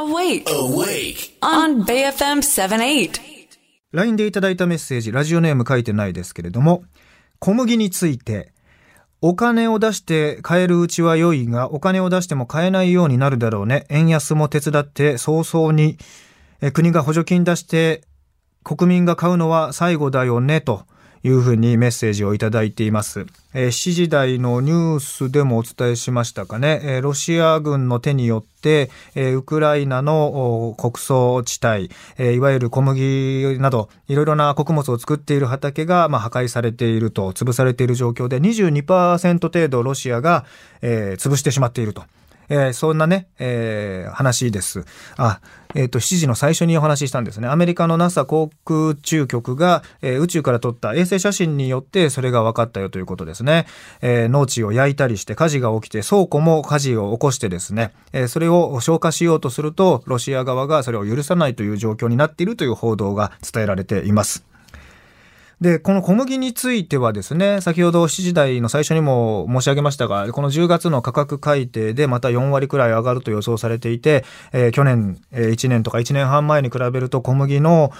Awake. Awake. On BFM 78. LINE でいただいたメッセージ、ラジオネーム書いてないですけれども、小麦について、お金を出して買えるうちは良いが、お金を出しても買えないようになるだろうね。円安も手伝って早々に、え国が補助金出して国民が買うのは最後だよね、というふうにメッセージをいただいています。えー、7時台のニュースでもお伝えしましたかね。えー、ロシア軍の手によって、えー、ウクライナの穀倉地帯、えー、いわゆる小麦など、いろいろな穀物を作っている畑が、まあ、破壊されていると、潰されている状況で、22%程度ロシアが、えー、潰してしまっていると。えー、そんなね、えー、話です。あ、えっ、ー、と、7時の最初にお話ししたんですね。アメリカの NASA 航空宇宙局が、えー、宇宙から撮った衛星写真によってそれが分かったよということですね。えー、農地を焼いたりして火事が起きて倉庫も火事を起こしてですね、えー、それを消火しようとすると、ロシア側がそれを許さないという状況になっているという報道が伝えられています。で、この小麦についてはですね、先ほど7時台の最初にも申し上げましたが、この10月の価格改定でまた4割くらい上がると予想されていて、えー、去年、えー、1年とか1年半前に比べると小麦の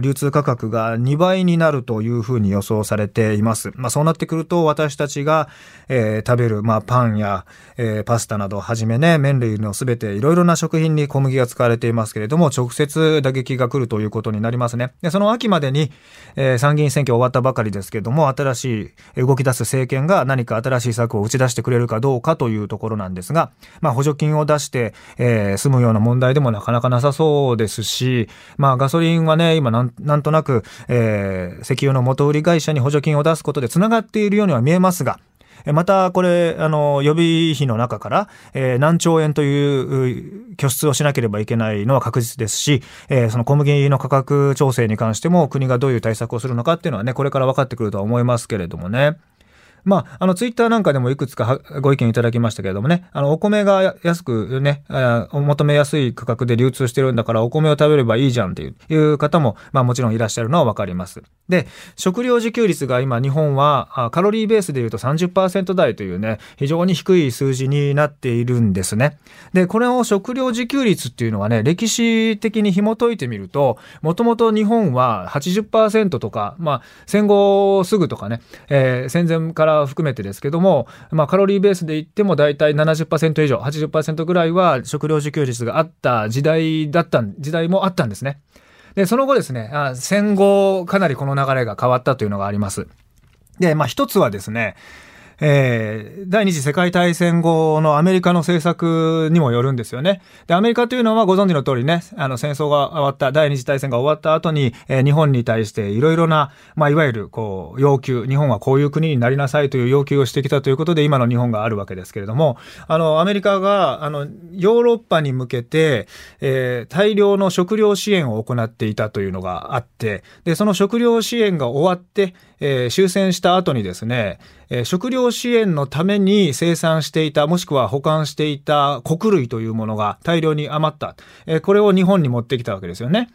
流通価格が2倍になるというふうに予想されています。まあそうなってくると私たちが、えー、食べる、まあパンや、えー、パスタなどはじめね、麺類のすべていろいろな食品に小麦が使われていますけれども、直接打撃が来るということになりますね。で、その秋までに、えー、参議院選挙終わったばかりですけども、新しい動き出す政権が何か新しい策を打ち出してくれるかどうかというところなんですが、まあ補助金を出して、えー、済むような問題でもなかなかなさそうですし、まあガソリンはね、今なんなんとなく、えー、石油の元売り会社に補助金を出すことで繋がっているようには見えますが、またこれ、あの、予備費の中から、えー、何兆円という拠出をしなければいけないのは確実ですし、えー、その小麦の価格調整に関しても国がどういう対策をするのかっていうのはね、これから分かってくるとは思いますけれどもね。まあ、あの、ツイッターなんかでもいくつかご意見いただきましたけれどもね、あの、お米が安くね、求めやすい価格で流通してるんだから、お米を食べればいいじゃんっていう方も、まあもちろんいらっしゃるのはわかります。で、食料自給率が今日本はカロリーベースで言うと30%台というね、非常に低い数字になっているんですね。で、これを食料自給率っていうのはね、歴史的に紐解いてみると、もともと日本は80%とか、まあ戦後すぐとかね、えー、戦前から含めてですけども、まあ、カロリーベースで言っても大体70%以上、80%ぐらいは食料自給率があった時代だった、時代もあったんですね。で、その後ですね、戦後かなりこの流れが変わったというのがあります。で、まあ一つはですね、えー、第二次世界大戦後のアメリカの政策にもよるんですよね。で、アメリカというのはご存知の通りね、あの戦争が終わった、第二次大戦が終わった後に、えー、日本に対していろいろな、まあ、いわゆる、こう、要求、日本はこういう国になりなさいという要求をしてきたということで、今の日本があるわけですけれども、あの、アメリカが、あの、ヨーロッパに向けて、えー、大量の食料支援を行っていたというのがあって、で、その食料支援が終わって、えー、終戦した後にですね、えー、食料支援のために生産していた、もしくは保管していた穀類というものが大量に余った。えー、これを日本に持ってきたわけですよね。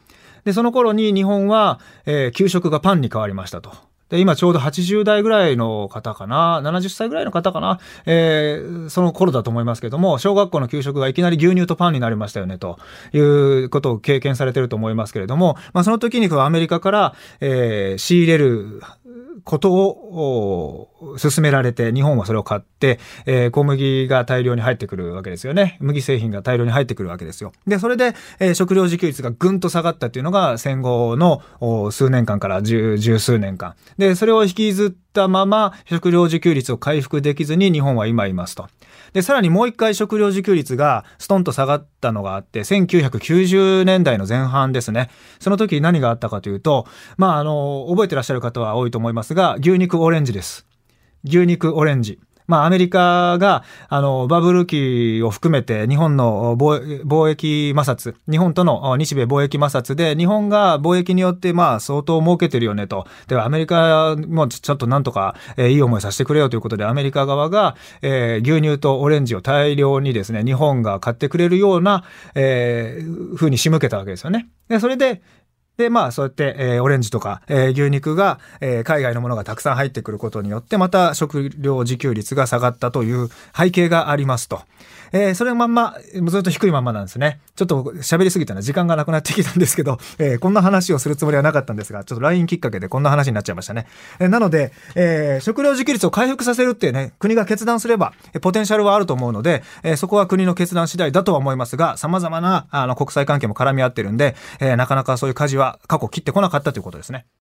で、その頃に日本は、えー、給食がパンに変わりましたと。で、今ちょうど80代ぐらいの方かな、70歳ぐらいの方かな、えー、その頃だと思いますけども、小学校の給食がいきなり牛乳とパンになりましたよね、ということを経験されてると思いますけれども、まあその時にアメリカから、えー、仕入れることを進められて、日本はそれを買って、えー、小麦が大量に入ってくるわけですよね。麦製品が大量に入ってくるわけですよ。で、それで、えー、食料自給率がぐんと下がったっていうのが戦後の数年間から十十数年間。で、それを引きずったまま食料自給率を回復できずに日本は今いますと。で、さらにもう一回食料自給率がストンと下がったのがあって、1990年代の前半ですね。その時何があったかというと、まあ、あの、覚えてらっしゃる方は多いと思いますが、牛肉オレンジです。牛肉オレンジ。まあ、アメリカが、あの、バブル期を含めて、日本の貿易摩擦、日本との日米貿易摩擦で、日本が貿易によって、まあ、相当儲けてるよねと。で、アメリカもちょっとなんとか、えー、いい思いさせてくれよということで、アメリカ側が、えー、牛乳とオレンジを大量にですね、日本が買ってくれるような、えー、風に仕向けたわけですよね。で、それで、で、まあ、そうやって、えー、オレンジとか、えー、牛肉が、えー、海外のものがたくさん入ってくることによって、また食料自給率が下がったという背景がありますと。えー、それまんま、ずっと低いまんまなんですね。ちょっと喋りすぎたら時間がなくなってきたんですけど、えー、こんな話をするつもりはなかったんですが、ちょっと LINE きっかけでこんな話になっちゃいましたね。えー、なので、えー、食料自給率を回復させるってね、国が決断すれば、えポテンシャルはあると思うので、えー、そこは国の決断次第だとは思いますが、様々なあの国際関係も絡み合ってるんで、えー、なかなかそういう舵は過去切ってこなかったということですね。